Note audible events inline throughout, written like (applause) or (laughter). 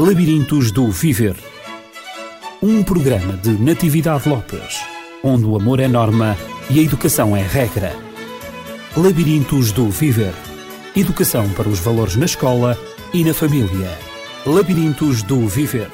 Labirintos do Viver. Um programa de Natividade Lopes, onde o amor é norma e a educação é regra. Labirintos do Viver. Educação para os valores na escola e na família. Labirintos do Viver.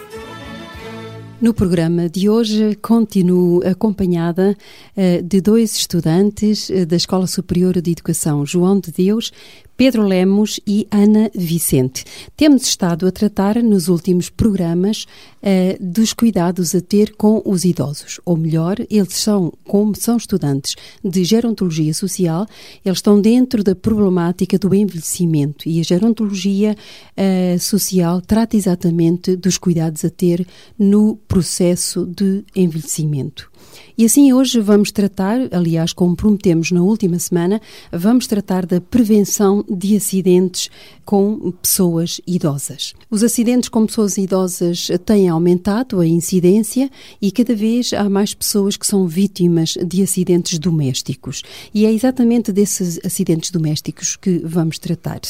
No programa de hoje continuo acompanhada uh, de dois estudantes uh, da Escola Superior de Educação João de Deus, Pedro Lemos e Ana Vicente. Temos estado a tratar nos últimos programas uh, dos cuidados a ter com os idosos, ou melhor, eles são, como são estudantes de gerontologia social, eles estão dentro da problemática do envelhecimento e a gerontologia uh, social trata exatamente dos cuidados a ter no processo de envelhecimento. E assim hoje vamos tratar, aliás, como prometemos na última semana, vamos tratar da prevenção de acidentes com pessoas idosas. Os acidentes com pessoas idosas têm aumentado a incidência e cada vez há mais pessoas que são vítimas de acidentes domésticos. E é exatamente desses acidentes domésticos que vamos tratar.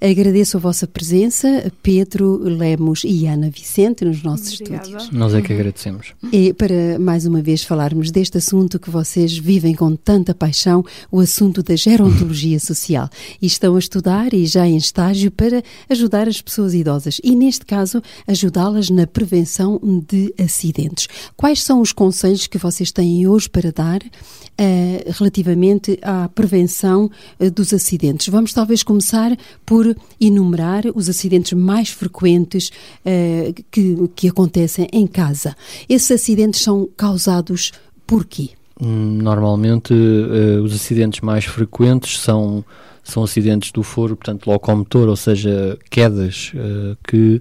Agradeço a vossa presença, Pedro Lemos e Ana Vicente, nos nossos Obrigada. estúdios. Nós é que agradecemos. E para mais uma vez falarmos deste assunto que vocês vivem com tanta paixão, o assunto da gerontologia social. E estão a estudar e já em estágio para ajudar as pessoas idosas e, neste caso, ajudá-las na prevenção de acidentes. Quais são os conselhos que vocês têm hoje para dar uh, relativamente à prevenção uh, dos acidentes? Vamos talvez começar por enumerar os acidentes mais frequentes uh, que, que acontecem em casa. Esses acidentes são causados por quê? Hum, normalmente, uh, os acidentes mais frequentes são, são acidentes do foro, portanto, locomotor, ou seja, quedas uh, que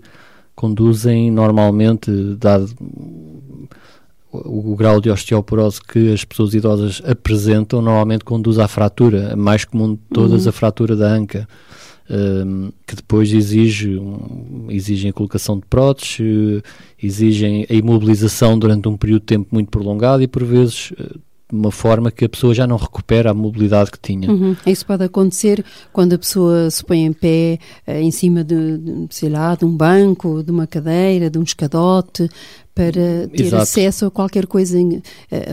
conduzem normalmente, dado o, o, grau de osteoporose que as pessoas idosas apresentam, normalmente conduz à fratura, a mais comum de todas, uhum. a fratura da anca que depois exige, exigem a colocação de próteses, exigem a imobilização durante um período de tempo muito prolongado e por vezes eh, de uma forma que a pessoa já não recupera a mobilidade que tinha. Uhum. Isso pode acontecer quando a pessoa se põe em pé uh, em cima de, de, sei lá, de um banco, de uma cadeira, de um escadote, para ter Exato. acesso a qualquer coisa em, uh,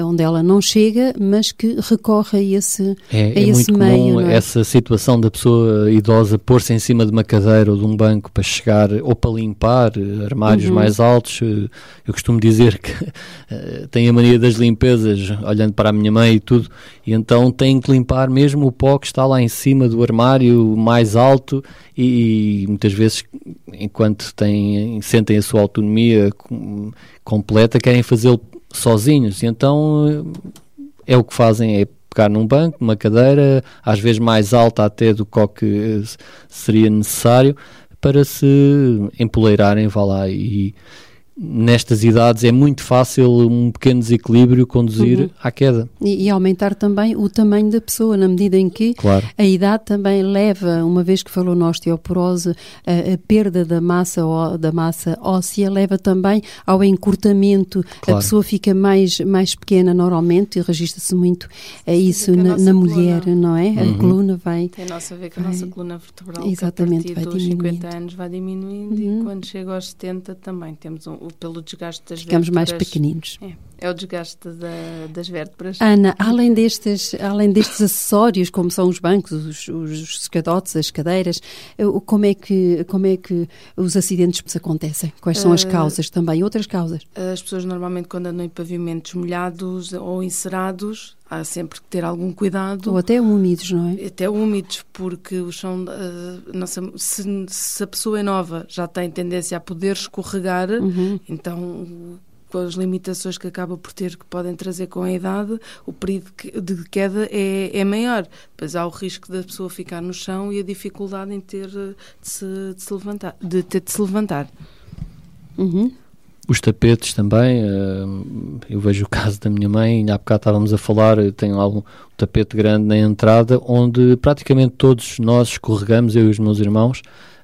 onde ela não chega, mas que recorre a esse, é, a é esse muito meio. Comum é? essa situação da pessoa idosa pôr-se em cima de uma cadeira ou de um banco para chegar ou para limpar eh, armários uhum. mais altos. Eh, eu costumo dizer que (laughs) tem a mania das limpezas, olhando para a minha mãe e tudo, e então tem que limpar mesmo o pó que está lá em cima do armário mais alto e, e muitas vezes, enquanto têm, sentem a sua autonomia completa, querem fazê-lo sozinhos. E então é o que fazem, é pegar num banco, numa cadeira, às vezes mais alta até do que seria necessário, para se empoleirarem, vá lá, e, nestas idades é muito fácil um pequeno desequilíbrio conduzir uhum. à queda. E, e, aumentar também o tamanho da pessoa, na medida em que claro. a idade também leva, uma vez que falou na osteoporose, a, a perda da massa, da massa óssea leva também ao encurtamento. Claro. A pessoa fica mais, mais pequena normalmente e registra-se muito a isso na, na mulher, não é? Uhum. A coluna vai... Tem nossa a ver com a nossa coluna vertebral, Exatamente, que a partir dos 50 anos vai diminuindo uhum. e quando chega aos 70 também temos um, pelo desgaste das Ficamos mais pequeninos. É, é o desgaste da, das vértebras. Ana, além destes, além destes acessórios, como são os bancos, os, os escadotes, as cadeiras, eh, como é que, como é que os acidentes acontecem? Quais são as eh, causas também? Outras causas? As pessoas normalmente quando andam em pavimentos molhados ou encerados, há sempre que ter algum cuidado. Ou até úmidos, não é? Até úmidos, porque o chão, uh, nossa, se, se, a pessoa é nova, já tem tendência a poder escorregar, uhum. então com as limitações que acaba por ter, que podem trazer com a idade, o período de queda é, é maior. Depois há o risco da pessoa ficar no chão e a dificuldade em ter de se, de se levantar, de ter de se levantar. Uhum. Os tapetes também, eh, eu vejo o caso da minha mãe, ainda há bocado estávamos a falar, tem lá um tapete grande na entrada, onde praticamente todos nós escorregamos, eu e os meus irmãos,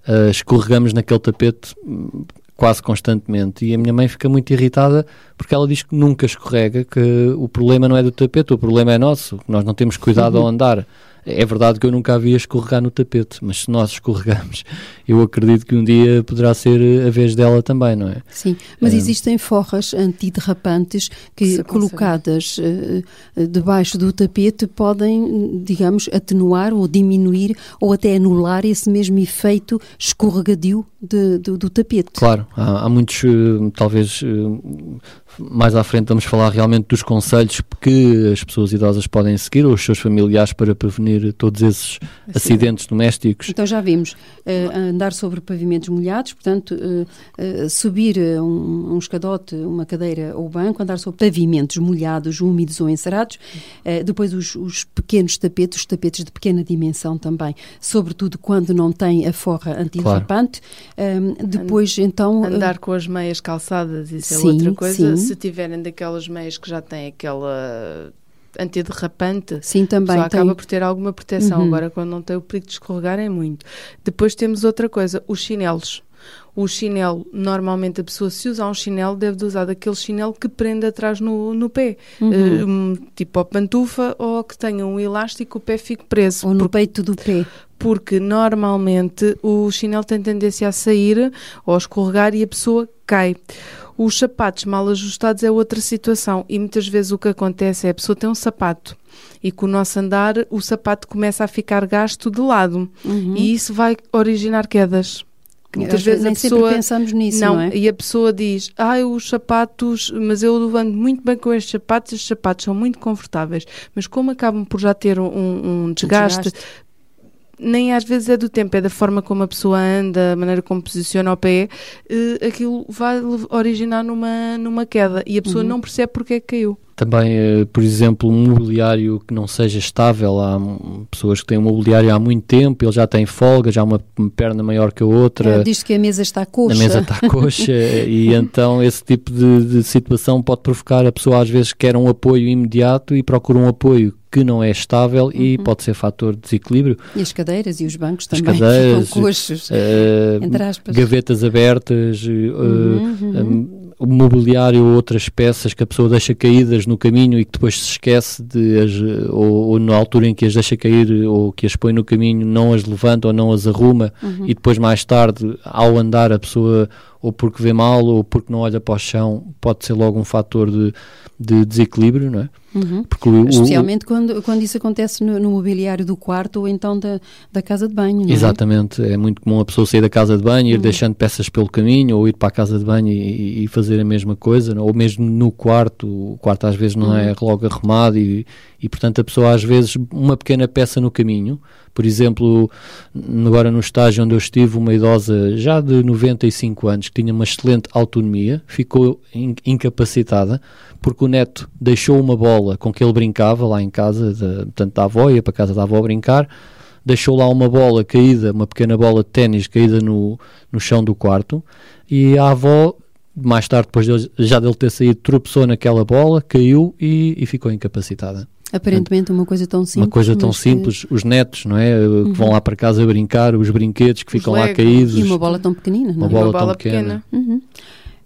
eh, escorregamos naquele tapete hum, quase constantemente. E a minha mãe fica muito irritada porque ela diz que nunca escorrega, que o problema não é do tapete, o problema é nosso, nós não temos cuidado ao andar. É verdade que eu nunca havia escorregar no tapete, mas se nós escorregamos, (laughs) eu acredito que um dia poderá ser a vez dela também, não é? Sim, mas é. existem forras antiderrapantes que, colocadas uh, debaixo do tapete, podem, digamos, atenuar ou diminuir ou até anular esse mesmo efeito escorregadio de, do, do, tapete. Claro, há, há muitos, uh, talvez. Uh, mais à frente vamos falar realmente dos conselhos que as pessoas idosas podem seguir ou os seus familiares para prevenir todos esses acidentes domésticos. Então já vimos uh, andar sobre pavimentos molhados, portanto uh, uh, subir um, um, escadote, uma cadeira ou banco, andar sobre pavimentos molhados, úmidos ou encerados, depois os, os, pequenos tapetes, os tapetes de pequena dimensão também, sobretudo quando não tem a forra antiderrapante. Claro. depois então... Andar com as meias calçadas, isso é sim, é outra coisa. Sim se tiverem daquelas meias que já têm aquela antiderrapante, Sim, também só acaba por ter alguma proteção. Uhum. Agora, quando não tem o perigo de escorregar, é muito. Depois temos outra coisa, os chinelos. O chinelo, normalmente a pessoa se usa um chinelo, deve de usar daquele chinelo que prende atrás no, no pé, uhum. uh, tipo a pantufa ou que tenha um elástico, o pé fique preso. Ou no porque, peito do pé. Porque normalmente o chinelo tem tendência a sair ou a escorregar e a pessoa cai. Os sapatos mal ajustados é outra situação e muitas vezes o que acontece é a pessoa tem um sapato e com o nosso andar o sapato começa a ficar gasto de lado uhum. e isso vai originar quedas. Muitas vezes nem a pessoa pensamos nisso, não, não, é? E a pessoa diz: "Ai, ah, os sapatos, mas eu ando muito bem com estes sapatos, estes sapatos são muito confortáveis". Mas como acabam por já ter um, um desgaste, desgaste, nem às vezes é do tempo, é da forma como a pessoa anda, a maneira como posiciona o pé, uh, aquilo vai originar numa, numa queda e a pessoa uhum. não percebe porque é que caiu. Também, uh, por exemplo, um mobiliário que não seja estável, há pessoas que têm um mobiliário há muito tempo, ele já tem folga, já há uma perna maior que a outra. É, diz que a mesa está coxa. A mesa está coxa (laughs) e então esse tipo de, de situação pode provocar a pessoa às vezes quer um apoio imediato e procura um apoio que não é estável uhum. e pode ser fator de desequilíbrio. E as cadeiras e os bancos também as cadeiras, ficam coxos, uh, gavetas abertas, uh, uhum. um, o mobiliário ou outras peças que a pessoa deixa caídas no caminho e que depois se esquece de as, ou, ou na altura em que as deixa cair ou que as põe no caminho não as levanta ou não as arruma uhum. e depois mais tarde ao andar a pessoa ou porque vê mal ou porque não olha para o chão pode ser logo um fator de, de desequilíbrio, não é? Uhum. O, Especialmente o, quando, quando isso acontece no, no, mobiliário do quarto ou então da, da casa de banho. É? Exatamente, é? é? muito comum a pessoa sair da casa de banho, ir uhum. deixando peças pelo caminho ou ir para a casa de banho e, e fazer a mesma coisa, ou mesmo no quarto. O quarto às vezes não é uhum. é logo arrumado e, e, portanto, a pessoa às vezes, uma pequena peça no caminho. Por exemplo, agora no estágio onde eu estive, uma idosa já de 95 anos que tinha uma excelente autonomia, ficou incapacitada porque o neto deixou uma bola com que ele brincava lá em casa, de, portanto da avó, ia para casa da avó brincar, deixou lá uma bola caída, uma pequena bola de ténis caída no, no chão do quarto, e a avó, mais tarde, depois de, já dele ter saído, tropeçou naquela bola, caiu e, e ficou incapacitada. Aparentemente uma coisa tão simples. Uma coisa tão simples, que... os netos, não é? Uhum. Que vão lá para casa brincar, os brinquedos que os ficam lá caídos. E uma bola tão pequenina, não é? Uma bola, uma bola tão pequena. pequena. Uhum.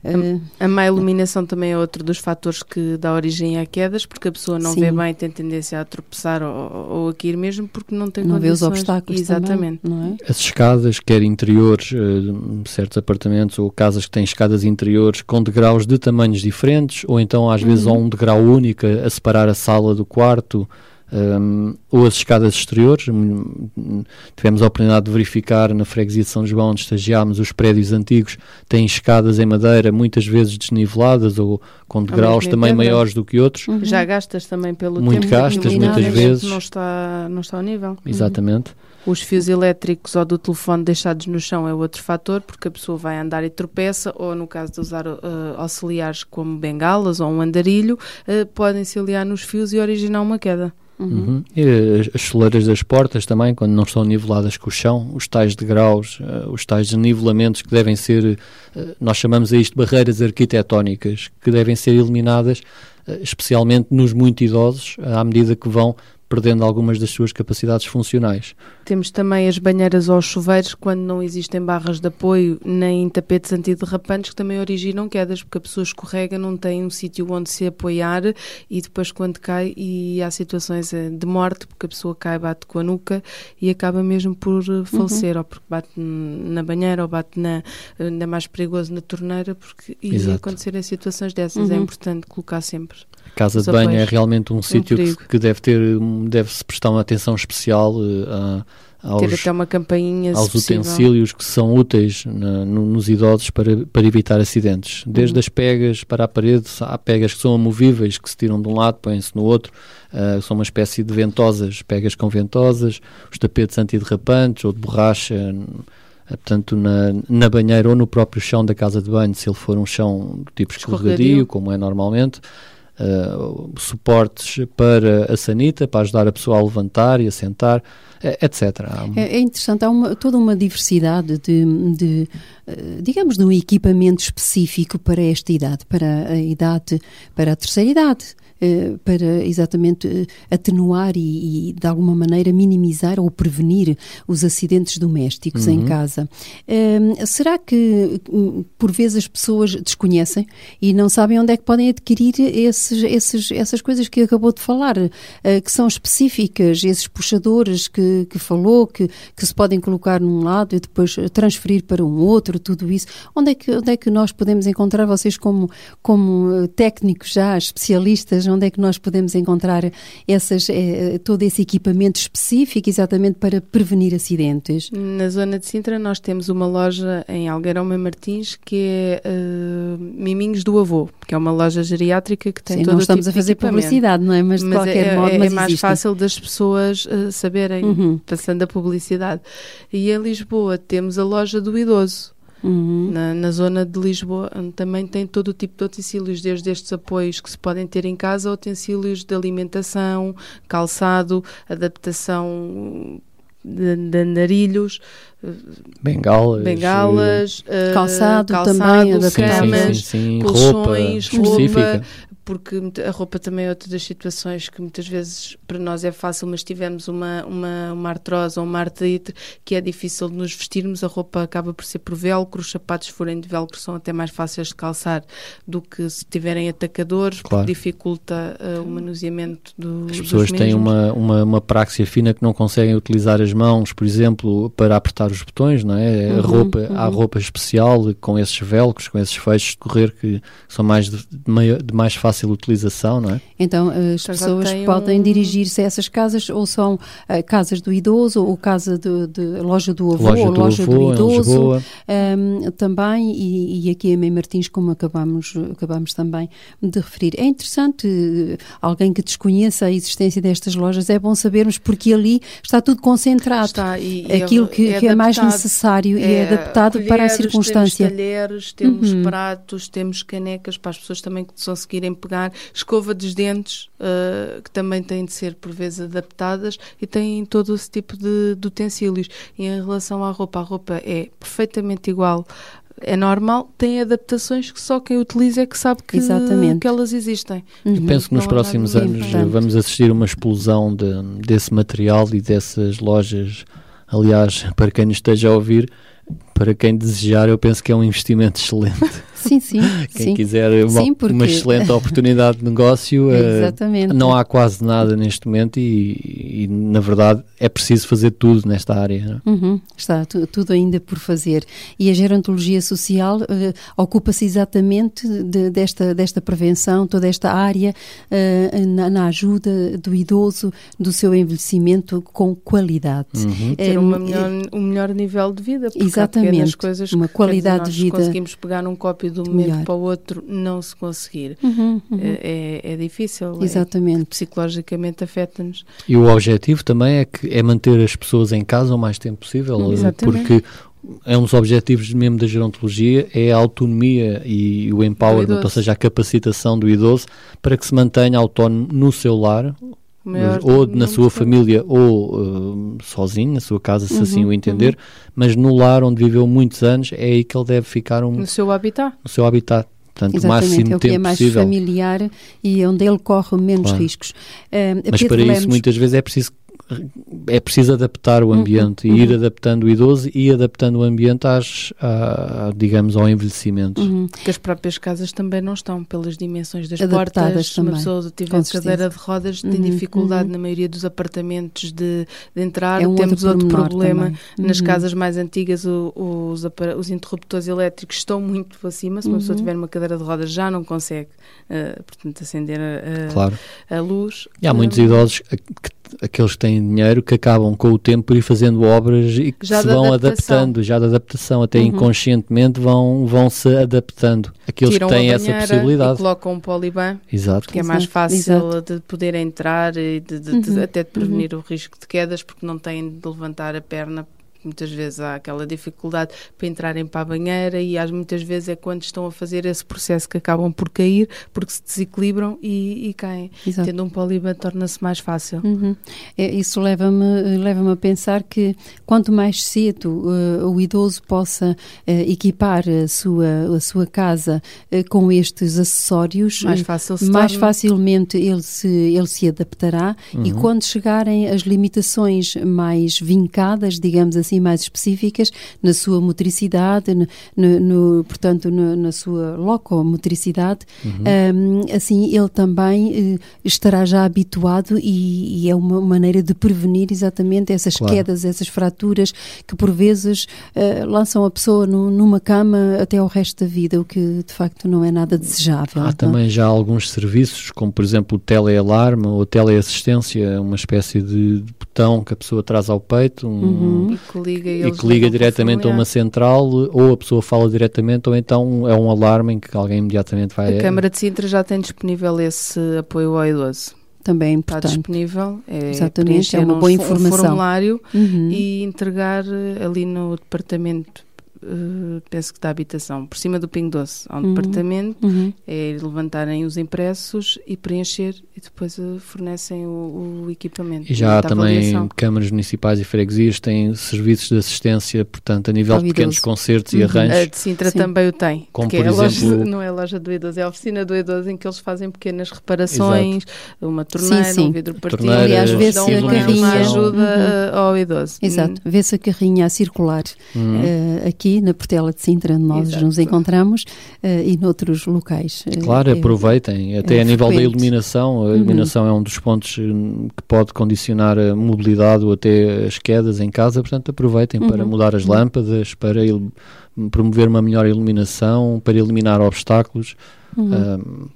A, a má iluminação também é outro dos fatores que dá origem a quedas, porque a pessoa não Sim. vê bem, tem tendência a tropeçar ou, ou a cair mesmo porque não tem não condições. vê os obstáculos Exatamente. Também, é? As escadas, quer interiores, uh, certos apartamentos ou casas que têm escadas interiores com degraus de tamanhos diferentes, ou então às vezes uhum. há um degrau único a separar a sala do quarto, um, ou as escadas exteriores. Tivemos a oportunidade de verificar na freguesia de São João, onde estagiámos, os prédios antigos têm escadas em madeira, muitas vezes desniveladas ou com degraus também maiores do que outros. Uhum. Já gastas também pelo Muito tempo gastas, muitas vezes. Não está, não está ao nível. Exatamente. Uhum. Os fios elétricos ou do telefone deixados no chão é outro fator, porque a pessoa vai andar e tropeça, ou no caso de usar uh, auxiliares como bengalas ou um andarilho, uh, podem se aliar nos fios e originar uma queda. Uhum. E as soleiras das portas também, quando não estão niveladas com o chão, os tais degraus, uh, os tais nivelamentos que devem ser, uh, nós chamamos a isto barreiras arquitetónicas, que devem ser eliminadas, uh, especialmente nos muito idosos, à medida que vão perdendo algumas das suas capacidades funcionais. Temos também as banheiras aos chuveiros, quando não existem barras de apoio nem tapetes antiderrapantes, que também originam quedas, porque a pessoa escorrega, não tem um sítio onde se apoiar e depois quando cai, e há situações eh, de morte, porque a pessoa cai, bate com a nuca e acaba mesmo por eh, falecer, uhum. ou porque bate na banheira, ou bate na, ainda mais perigoso na torneira, porque ia acontecer em situações dessas. É uhum. É importante colocar sempre. A casa de banho é realmente um sítio que, que, deve ter, deve-se prestar uma atenção especial uh, aos, ter até uma campainha aos utensílios que são úteis na, no, nos idosos para, para evitar acidentes. Desde uhum. as pegas para a parede, há pegas que são amovíveis, que se tiram de um lado, põem-se no outro, uh, são uma espécie de ventosas, pegas com ventosas, os tapetes antiderrapantes ou de borracha eh, portanto, na, na banheira ou no próprio chão da casa de banho, se ele for um chão do tipo escorregadio, como é normalmente, uh, suportes para a sanita, para ajudar a pessoa a levantar e a sentar, etc. É, é, interessante, há uma, toda uma diversidade de, de, eh, digamos, de um equipamento específico para esta idade, para a idade, para a terceira idade. Eh, para exatamente eh, atenuar e, e, de alguma maneira minimizar ou prevenir os acidentes domésticos uhum. em casa. Ehm, será que hum, por vezes as pessoas desconhecem e não sabem onde é que podem adquirir esses, esses, essas coisas que acabou de falar, eh, que são específicas, esses puxadores que, que falou, que, que se podem colocar num lado e depois transferir para um outro, tudo isso. Onde é que, onde é que nós podemos encontrar vocês como, como técnicos já, especialistas, onde é que nós podemos encontrar essas, eh, todo esse equipamento específico exatamente para prevenir acidentes? Na zona de Sintra nós temos uma loja em Algueirão e Martins que é uh, Miminhos do Avô, que é uma loja geriátrica que tem Sim, todo não estamos tipo a fazer publicidade, não é? Mas de mas qualquer é, modo, é, é mais existe. fácil das pessoas uh, saberem, uhum. passando a publicidade. E em Lisboa temos a loja do idoso Uhum. Na, na, zona de Lisboa, onde também tem todo o tipo de utensílios, desde estes apoios que se podem ter em casa, utensílios de alimentação, calçado, adaptação de, de andarilhos, bengalas, bengalas uh, calçado, calçado, também, camas, colchões, roupa, roupa porque a roupa também é outra das situações que muitas vezes para nós é fácil, mas tivemos uma, uma, uma artrose ou uma artrite que é difícil de nos vestirmos, a roupa acaba por ser por velcro, os sapatos forem de velcro são até mais fáceis de calçar do que se tiverem atacadores, claro. porque dificulta uh, o manuseamento do, As pessoas têm uma, uma, uma praxia fina que não conseguem utilizar as mãos, por exemplo, para apertar os botões, não é? Uhum, a roupa, uhum. Há roupa especial com esses velcros, com esses fechos de correr que são mais de, de, de mais fácil fácil utilização, não é? Então as então, pessoas podem um... dirigir-se a essas casas ou são uh, casas do idoso ou casa de, de loja do avô loja ou do loja avô, do idoso um, também e, e, aqui em Mãe Martins como acabamos, acabamos também de referir. É interessante uh, alguém que desconheça a existência destas lojas, é bom sabermos porque ali está tudo concentrado. Está, e, Aquilo que é, que é mais necessário é, e é adaptado para a circunstância. Temos talheres, temos uhum. pratos, temos canecas para as pessoas também que conseguirem pegar, escova dos dentes, uh, que também têm de ser por vezes adaptadas e têm todo esse tipo de, de utensílios. E em relação à roupa, a roupa é perfeitamente igual é normal, tem adaptações que só quem utiliza é que sabe que, que elas existem. Uhum. Eu penso que nos Não próximos anos vamos assistir a uma explosão de, desse material e dessas lojas. Aliás, (laughs) para quem nos esteja a ouvir, para quem desejar, eu penso que é um investimento excelente. (laughs) Sim, sim. Quem sim. quiser uma, sim, porque... uma, excelente oportunidade de negócio, uh, não há quase nada neste momento e, e, na verdade, é preciso fazer tudo nesta área. É? Uhum, está tudo ainda por fazer. E a gerontologia social uh, ocupa-se exatamente de, desta, desta prevenção, toda esta área uh, na, na, ajuda do idoso, do seu envelhecimento com qualidade. Uhum. Ter uma melhor, um melhor nível de vida, porque exatamente, coisas uma qualidade dizer, de vida. conseguimos pegar num cópio de um momento Melhor. para o outro não se conseguir. Uhum, uhum. É, é, é, difícil. É Exatamente. É, psicologicamente afeta-nos. E o objetivo também é, que, é manter as pessoas em casa o mais tempo possível, uhum. Exatamente. porque é um dos objetivos mesmo da gerontologia é a autonomia e o empowerment, ou seja, a capacitação do idoso para que se mantenha autónomo no seu lar, ou na sua família ou uh, sozinho, na sua casa, se uhum, assim o entender, uhum. mas no lar onde viveu muitos anos é aí que ele deve ficar um, no seu habitat. No seu habitat Portanto, Exatamente, o máximo é o que tempo é mais possível. familiar e onde ele corre menos claro. riscos. Uh, Mas Pedro para Lemos... isso muitas vezes é preciso é preciso adaptar o uhum, ambiente uhum, e ir uhum. adaptando o idoso e adaptando o ambiente às, à, digamos, ao envelhecimento. Uhum. Que as próprias casas também não estão pelas dimensões das Adaptadas portas. Se uma pessoa tiver cadeira de rodas, tem uhum, dificuldade uhum. na maioria dos apartamentos de, de entrar. É um Temos outro, outro problema. Nas casas mais antigas, o, os, os interruptores elétricos estão muito acima. Se uma pessoa tiver uma cadeira de rodas, já não consegue, uh, portanto, acender a, a, claro. a luz. E há muitos idosos que aqueles que têm dinheiro que acabam com o tempo por ir fazendo obras e que já se vão adaptação. adaptando, já da adaptação, até uhum. inconscientemente vão, vão se adaptando. Aqueles Tiram que têm essa possibilidade. E colocam um poliban, Exato. porque é mais fácil Exato. de poder entrar e de, de, de, uhum. até de prevenir uhum. o risco de quedas, porque não têm de levantar a perna muitas vezes há aquela dificuldade para entrarem para a banheira e às muitas vezes é quando estão a fazer esse processo que acabam por cair porque se desequilibram e, e caem. Exato. Tendo um poliban torna-se mais fácil. Uhum. É, isso leva-me leva a pensar que quanto mais cedo uh, o idoso possa uh, equipar a sua, a sua casa uh, com estes acessórios, mais, fácil mais facilmente ele se, ele se adaptará uhum. e quando chegarem as limitações mais vincadas, digamos assim, assim mais específicas na sua motricidade, no, no, no portanto no, na sua locomotricidade, uhum. um, assim ele também uh, estará já habituado e, e, é uma maneira de prevenir exatamente essas claro. quedas, essas fraturas que por vezes uh, lançam a pessoa no, numa cama até ao resto da vida, o que de facto não é nada desejável. Há então. também já alguns serviços, como por exemplo o telealarme ou teleassistência, uma espécie de botão que a pessoa traz ao peito, um, uhum liga e, e que liga diretamente a uma central ou a pessoa fala diretamente ou então é um alarme em que alguém imediatamente vai... A Câmara de Sintra já tem disponível esse apoio ao idoso. Também é importante. Está disponível. É Exatamente, é uma boa informação. Um formulário uhum. e entregar eh, ali no departamento Uh, penso que da habitação, por cima do Pingo Doce, há um uhum. departamento, uhum. é levantarem os impressos e preencher e depois uh, fornecem o, o, equipamento. E já há também câmaras municipais e freguesias têm serviços de assistência, portanto, a nível de pequenos concertos uhum. e arranjos. A de Sintra Sim. também o tem, Como por é exemplo, loja, não é a loja do idoso, é a oficina do idoso em que eles fazem pequenas reparações, Exato. uma torneira, sim, sim. um vidro partido, e às vezes a carrinha ajuda uhum. ao idoso. Exato, uhum. vê-se a carrinha a circular uh, aqui aqui na Portela de Sintra, onde nós Exato. nos encontramos, uh, e noutros locais. Eh, claro, é, aproveitem, até é a nível da iluminação, a uhum. iluminação uhum. é um dos pontos hum, que pode condicionar a mobilidade ou até as quedas em casa, portanto aproveitem uhum. para mudar as lâmpadas, para promover uma melhor iluminação, para eliminar obstáculos. Uhum. Um,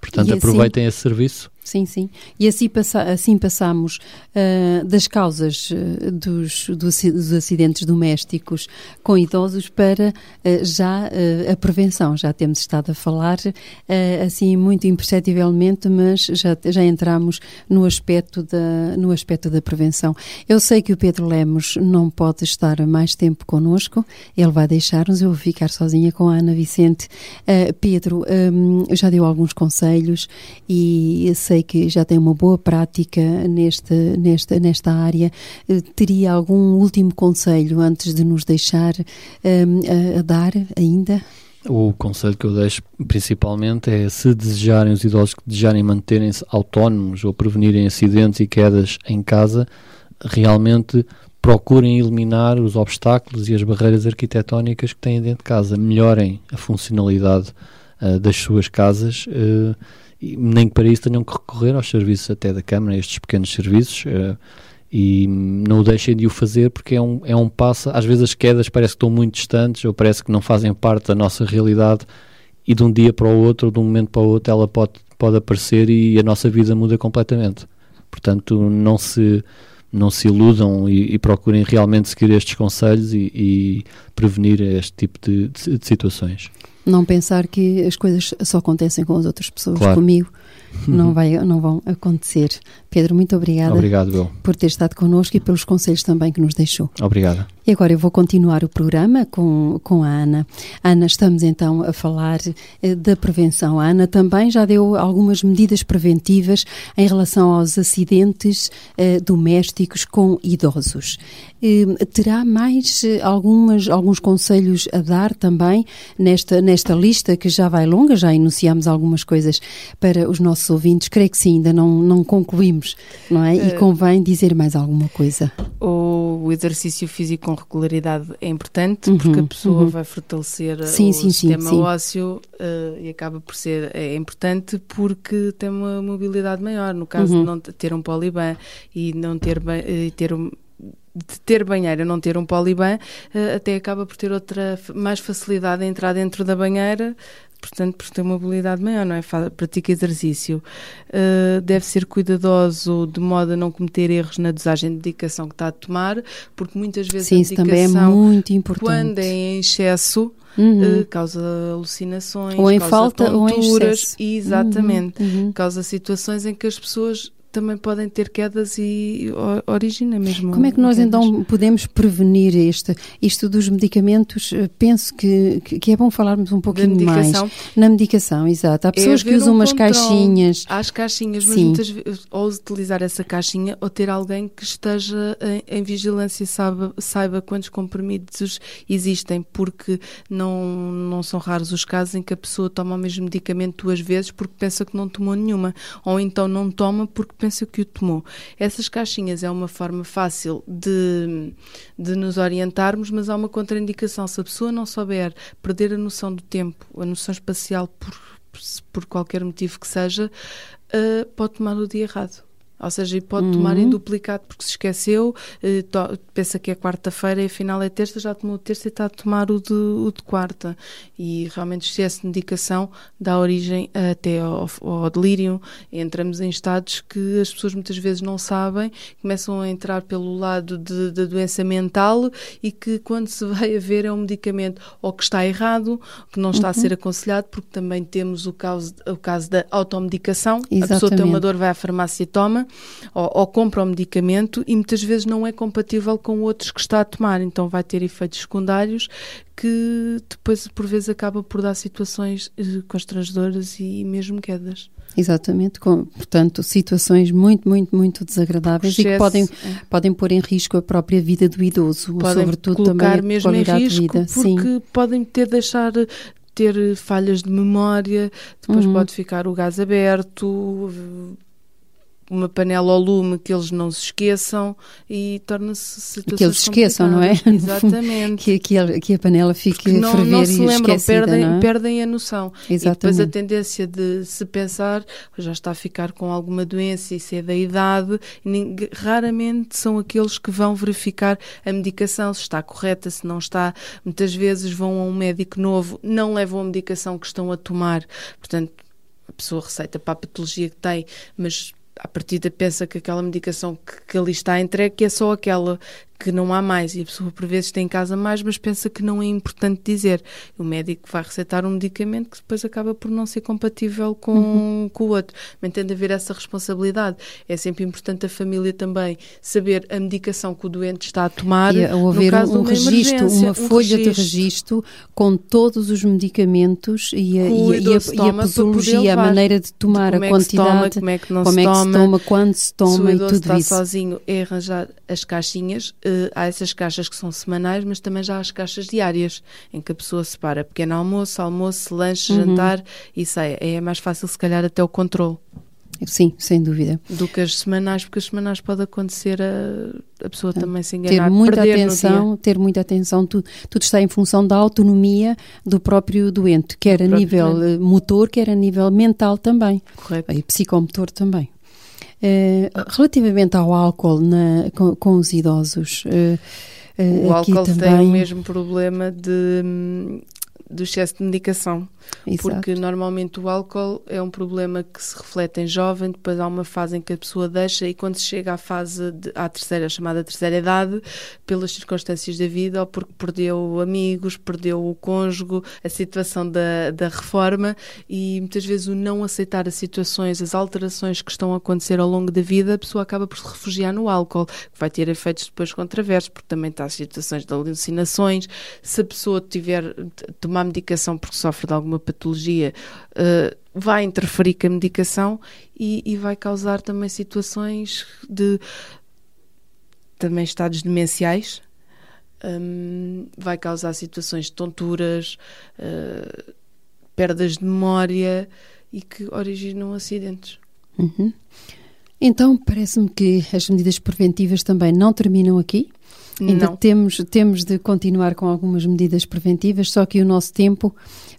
portanto, assim, aproveitem esse serviço. Sim, sim. E assim, passa, assim passamos uh, das causas uh, dos, dos, acidentes domésticos com idosos para uh, já a prevenção. Já temos estado a falar assim muito imperceptivelmente, mas já, já entramos no aspecto, da, no aspecto da prevenção. Eu sei que o Pedro Lemos não pode estar mais tempo connosco, ele vai deixar-nos, eu vou ficar sozinha com a Ana Vicente. Pedro um, já deu alguns conselhos e sei sei que já tem uma boa prática nesta, nesta, nesta área. Eh, teria algum último conselho antes de nos deixar um, a, a dar ainda? O conselho que eu deixo principalmente é se desejarem, os idosos que desejarem manterem-se autónomos ou prevenirem acidentes e quedas em casa, realmente procurem eliminar os obstáculos e as barreiras arquitetónicas que têm dentro de casa, melhorem a funcionalidade uh, das suas casas. Uh, nem que para isso tenham que recorrer aos serviços até da Câmara, estes pequenos serviços, uh, e não deixem de o fazer porque é um, é um passo. Às vezes as quedas parece que estão muito distantes ou parece que não fazem parte da nossa realidade, e de um dia para o outro, de um momento para o outro, ela pode, pode aparecer e a nossa vida muda completamente. Portanto, não se não se iludam e, e, procurem realmente seguir estes conselhos e, e prevenir este tipo de, de, de situações. Não pensar que as coisas só acontecem com as outras pessoas, claro. comigo (laughs) não, vai, não vão acontecer. Pedro, muito obrigada Obrigado, Bill. por ter estado connosco e pelos conselhos também que nos deixou. Obrigada. E agora eu vou continuar o programa com, com a Ana. Ana, estamos então a falar eh, da prevenção. A Ana também já deu algumas medidas preventivas em relação aos acidentes eh, domésticos com idosos. Eh, terá mais eh, algumas, alguns conselhos a dar também nesta, nesta nesta lista que já vai longa, já enunciamos algumas coisas para os nossos ouvintes. Creio que sim, ainda não, não concluímos, não é? E eh, convém dizer mais alguma coisa. O exercício físico com regularidade é importante uhum, porque a pessoa uhum. vai fortalecer sim, o sim, sistema sim, ósseo uh, e acaba por ser é importante porque tem uma mobilidade maior. No caso uhum. de não ter um poliban e não ter, ter um, de ter banheira não ter um poliban, uh, até acaba por ter outra mais facilidade em entrar dentro da banheira, portanto, por ter uma mobilidade maior, não é? Pratica exercício. Uh, deve ser cuidadoso de modo a não cometer erros na dosagem de medicação que está a tomar, porque muitas vezes Sim, a medicação, também é muito importante. quando é em excesso, Uhum. Uh, causa alucinações, ou em causa falta tonturas, ou em excesso. exatamente, uhum. Uhum. causa situações em que as pessoas também podem ter quedas e origina mesmo. Como é que nós quedas. então podemos prevenir este, isto dos medicamentos? Eh, penso que, que é bom falarmos um pouquinho mais na medicação, exato. Há é pessoas é que usam um umas caixinhas. Há as caixinhas, mas Sim. muitas vezes, ou utilizar essa caixinha ou ter alguém que esteja em, em vigilância saiba, saiba quantos comprimidos existem, porque não, não são raros os casos em que a pessoa toma o mesmo medicamento duas vezes porque pensa que não tomou nenhuma, ou então não toma porque pensa que o tomou. Essas caixinhas é uma forma fácil de, de nos orientarmos, mas há uma contraindicação. Se a pessoa não souber perder a noção do tempo, a noção espacial por, por qualquer motivo que seja, uh, pode tomar o dia errado. Ou seja, pode uhum. tomar em duplicado porque se esqueceu, eh, pensa que é quarta-feira e afinal é terça, já tomou terça e está a tomar o de, o de quarta. E realmente o excesso de medicação dá origem até ao, ao, delírio. Entramos em estados que as pessoas muitas vezes não sabem, começam a entrar pelo lado da doença mental e que quando se vai a ver é um medicamento ou que está errado, que não está uhum. a ser aconselhado, porque também temos o caso, o caso da automedicação. Exatamente. A pessoa tem uma dor, vai à farmácia e toma ou, ou compra o medicamento e muitas vezes não é compatível com outros que está a tomar, então vai ter efeitos secundários que depois por vezes acaba por dar situações eh, constrangedoras e mesmo quedas. Exatamente, com, portanto, situações muito, muito, muito desagradáveis excesso, e que podem, é. podem pôr em risco a própria vida do idoso, podem sobretudo também a mesmo em risco vida. Porque Sim. podem ter deixar ter falhas de memória, depois uhum. pode ficar o gás aberto, uma panela ao lume que eles não se esqueçam e torna-se situações Que eles se esqueçam, não é? (laughs) Exatamente. que, que, que, a panela fique não, ferver não se lembram, perdem, é? perdem a noção. Exatamente. E depois a tendência de se pensar, já está a ficar com alguma doença, isso é da idade, raramente são aqueles que vão verificar a medicação, se está correta, se não está. Muitas vezes vão a um médico novo, não levam a medicação que estão a tomar, portanto, a pessoa receita para a patologia que tem, mas a partida pensa que aquela medicação que, que ali está entregue é só aquela que não há mais e a pessoa por vezes tem em casa mais, mas pensa que não é importante dizer. O médico vai receitar um medicamento que depois acaba por não ser compatível com, uhum. com o outro. Mas tem de haver essa responsabilidade. É sempre importante a família também saber a medicação que o doente está a tomar. E ou haver um, um registro, uma um folha registro. de registro com todos os medicamentos e a, e, e a, e a posologia, a maneira de tomar, de a quantidade, como é que, toma, como é que, se, toma, quando se toma se o e tudo está isso. sozinho é arranjar as caixinhas uh, há essas caixas que são semanais, mas também já há as caixas diárias, em que a pessoa separa pequeno almoço, almoço, lanche, uhum. jantar e sai. É mais fácil, se calhar, até o controle. Sim, sem dúvida. Do que as semanais, porque as semanais pode acontecer a, a pessoa também se enganar. Ter muita atenção, ter muita atenção, tudo, tudo, está em função da autonomia do próprio doente, quer do a nível doente. motor, quer a nível mental também. Correto. E psicomotor também. Uh, relativamente ao álcool na, com, com, os idosos, uh, o álcool também... tem o mesmo problema de, do excesso de medicação. Exato. Porque normalmente o álcool é um problema que se reflete em jovem, depois há uma fase em que a pessoa deixa e quando se chega à fase, de, à terceira, chamada terceira idade, pelas circunstâncias da vida, ou porque perdeu amigos, perdeu o cônjuge, a situação da, da reforma e muitas vezes o não aceitar as situações, as alterações que estão a acontecer ao longo da vida, a pessoa acaba por se refugiar no álcool, que vai ter efeitos depois controversos, porque também está as situações de alucinações, se a pessoa tiver tomar medicação porque sofre de alguma uma patologia, uh, vai interferir com a medicação e, e, vai causar também situações de também estados demenciais. Um, vai causar situações de tonturas, uh, perdas de memória e que originam acidentes. Uhum. Então, parece-me que as medidas preventivas também não terminam aqui. Ainda Não. temos, temos de continuar com algumas medidas preventivas, só que o nosso tempo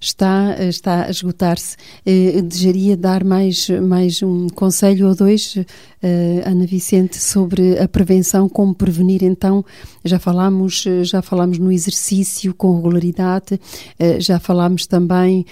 está, está a esgotar-se. Eh, desejaria dar mais, mais um conselho ou dois, eh, Ana Vicente, sobre a prevenção, como prevenir. Então, já falámos, eh, já falámos no exercício com regularidade, já falámos também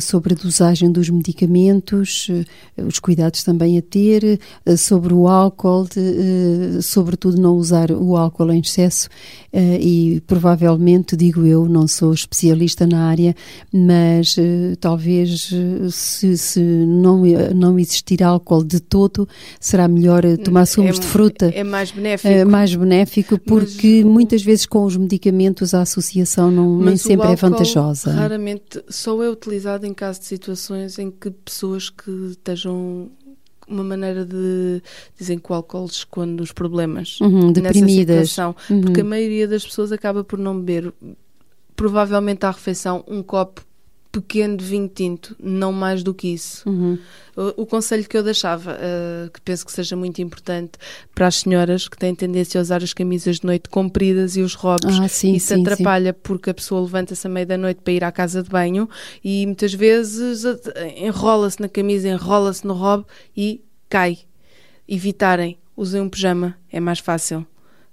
sobre a dosagem dos medicamentos, os cuidados também a ter, sobre o álcool, de, sobretudo não usar o álcool em excesso e provavelmente, digo eu, não sou especialista na área, mas eh, talvez eh, se, se não, não existir álcool de todo, será melhor eh, tomar sumos é, de fruta. É mais benéfico. eh, mais benéfico porque Mas muitas vezes com os medicamentos a associação não, nem sempre é vantajosa. Raramente só é utilizado em caso de situações em que pessoas que estejam uma maneira de dizem que o álcool esconde os problemas Uhum, nessa deprimidas. situação, Uhum. porque a maioria das pessoas acaba por não beber provavelmente à refeição um copo pequeno de vinho tinto, não mais do que isso. Uhum. O, o conselho que eu deixava, eh, que penso que seja muito importante para as senhoras que têm tendência a usar as camisas de noite compridas e os robes, Ah, sim, isso sim, sim. atrapalha porque a pessoa levanta-se à meia da noite para ir à casa de banho e muitas vezes a- enrola-se na camisa, enrola-se no robe e cai. Evitarem, usem um pijama, é mais fácil.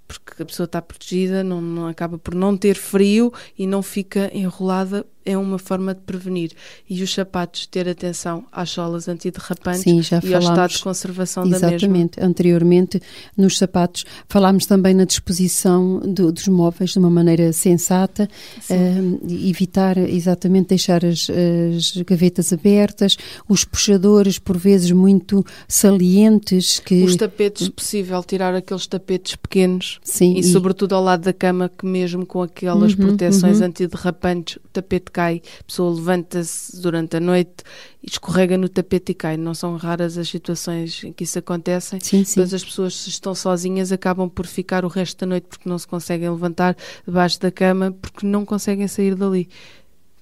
Porque a pessoa está protegida, não, não acaba por não ter frio e não fica enrolada, é uma forma de prevenir. E os sapatos, ter atenção às solas antiderrapantes Sim, já e ao estado de conservação da mesma. Exatamente. Anteriormente, nos sapatos, falámos também na disposição do- dos móveis de uma maneira sensata, eh, evitar exatamente deixar as, as gavetas abertas, os puxadores, por vezes, muito salientes, que. Os tapetes, se possível, tirar aqueles tapetes pequenos Sim, e, sobretudo ao lado da cama, que mesmo com aquelas Uhum, proteções uhum. antiderrapantes, o tapete cai, a pessoa levanta-se durante a noite, escorrega no tapete e cai. Não são raras as situações em que isso acontece. Sim, sim. Depois as pessoas, se estão sozinhas, acabam por ficar o resto da noite porque não se conseguem levantar debaixo da cama, porque não conseguem sair dali.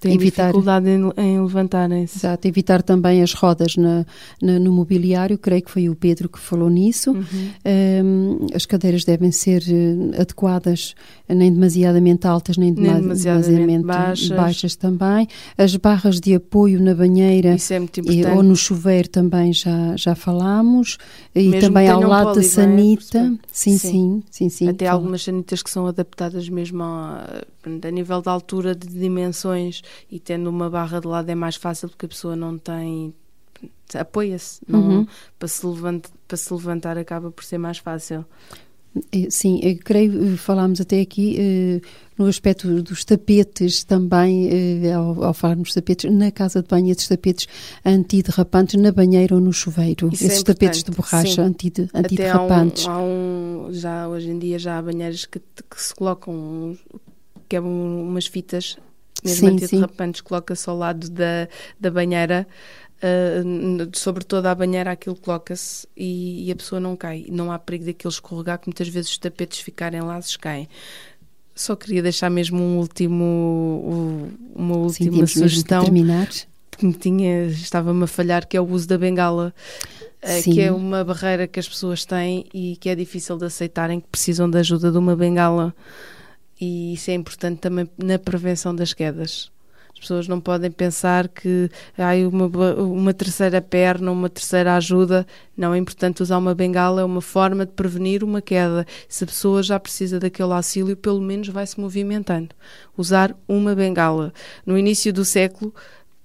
Têm Evitar. dificuldade em, em levantarem-se. Exato, evitar também as rodas na, na- no mobiliário, creio que foi o Pedro que falou nisso. Uhum. Um, as cadeiras devem ser eh, adequadas, nem demasiadamente altas, nem, Nem dema- demasiadamente baixas. também. As barras de apoio na banheira é e- ou no chuveiro também já, já falámos. E Mesmo também ao lado da é? sanita. Sim, Sim. sim, sim, sim. Até algumas sanitas que são adaptadas mesmo a, a nível de altura, de dimensões e tendo uma barra de lado é mais fácil porque a pessoa não tem. apoia-se. Uhum. Para, se levant, para se levantar acaba por ser mais fácil. Eh, Sim, creio, falámos até aqui eh, no aspecto dos tapetes também, eh, ao, ao falar nos tapetes, na casa de banho, esses tapetes antiderrapantes na banheira ou no chuveiro. Isso é esses tapetes de borracha anti, Até há um, antiderrapantes. há um- Já hoje em dia já há banheiras que, que se colocam. que é um- umas fitas mesmo Sim, sim. antiderrapantes, coloca-se ao lado da, da banheira. ah, n- sobre toda a banheira aquilo coloca-se e, e a pessoa não cai. Não há perigo daquilo escorregar, que muitas vezes os tapetes ficarem lá se caem. Só queria deixar mesmo um último, uma Sim, última que sugestão terminar. que me tinha, estava-me a falhar, que é o uso da bengala, eh, Sim. que é uma barreira que as pessoas têm e que é difícil de aceitarem, que precisam da ajuda de uma bengala. E isso é importante também na prevenção das quedas. As pessoas não podem pensar que ai, uma, uma terceira perna, uma terceira ajuda. Não é importante usar uma bengala, é uma forma de prevenir uma queda. Se a pessoa já precisa daquele auxílio, pelo menos vai se movimentando. Usar uma bengala. No início do século,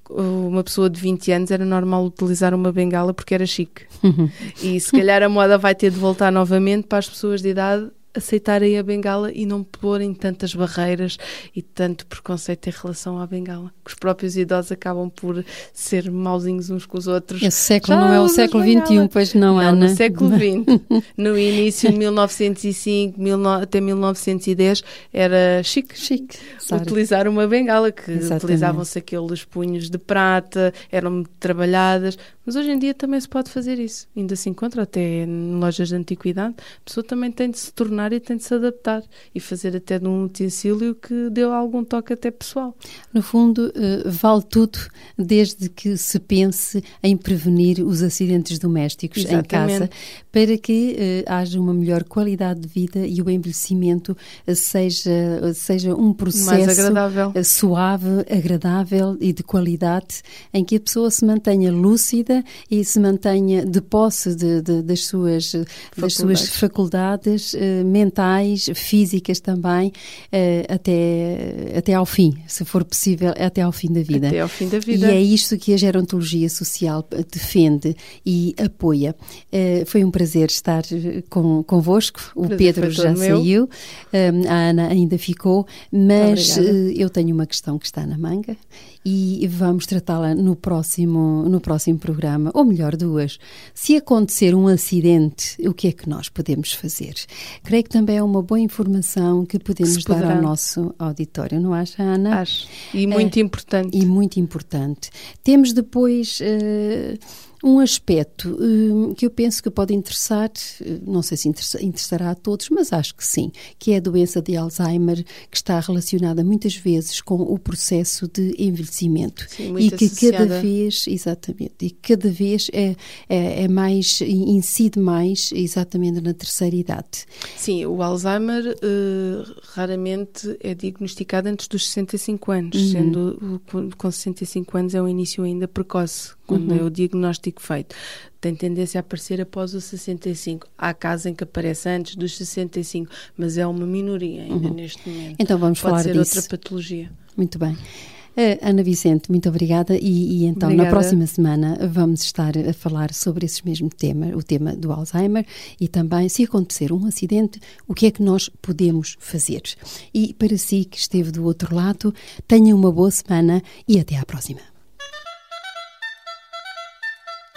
uma pessoa de 20 anos era normal utilizar uma bengala porque era chique. (laughs) E se calhar a moda vai ter de voltar novamente para as pessoas de idade aceitarem a bengala e não porem tantas barreiras e tanto preconceito em relação à bengala. Que os próprios idosos acabam por ser mauzinhos uns com os outros. Esse século Já não é o século? XXI, pois não, Não, Ana. no século (laughs) XX. No início de 1905 mil no- até 1910 era chique Chique. Utilizar uma bengala, que utilizavam-se aqueles punhos de prata, eram trabalhadas, mas hoje em dia também se pode fazer isso. Ainda se encontra até em lojas de antiguidade. A pessoa também tem de se tornar e tem de se adaptar e fazer até de um utensílio que deu algum toque até pessoal. No fundo, uh, vale tudo desde que se pense em prevenir os acidentes domésticos Exatamente. em casa para que uh, haja uma melhor qualidade de vida e o envelhecimento uh, seja, seja um processo agradável. suave, agradável e de qualidade em que a pessoa se mantenha lúcida e se mantenha de posse de, de, das, suas, das suas faculdades mentais, físicas também, até, até ao fim, se for possível, até ao fim da vida. Até ao fim da vida. E é isto que a gerontologia social defende e apoia. foi um prazer estar com, convosco. O prazer Pedro já saiu, a Ana ainda ficou, mas eu tenho uma questão que está na manga e vamos tratá-la no próximo, no próximo programa, ou melhor, duas. Se acontecer um acidente, o que é que nós podemos fazer? Creio que também é uma boa informação que podemos dar ao nosso auditório, não acha, Ana? Acho. E muito é, importante. E muito importante. Temos depois. Uh, um aspecto um, que eu penso que pode interessar, eh, não sei se interessará a todos, mas acho que sim, que é a doença de Alzheimer, que está relacionada muitas vezes com o processo de envelhecimento. Sim, e que associada. cada vez, exatamente, e cada vez é, é, é, mais, incide mais exatamente na terceira idade. Sim, o Alzheimer uh, raramente é diagnosticado antes dos 65 anos, uhum. sendo com 65 anos é um início ainda precoce, quando uhum. é o diagnóstico feito. Tem tendência a aparecer após os 65. Há casos em que aparece antes dos 65, mas é uma minoria ainda uhum. neste momento. Então vamos Pode falar ser disso. outra patologia. Muito bem. Uh, Ana Vicente, muito obrigada. E, e então, obrigada. na próxima semana, vamos estar a falar sobre esse mesmo tema, o tema do Alzheimer, e também, se acontecer um acidente, o que é que nós podemos fazer. E para si que esteve do outro lado, tenha uma boa semana e até à próxima.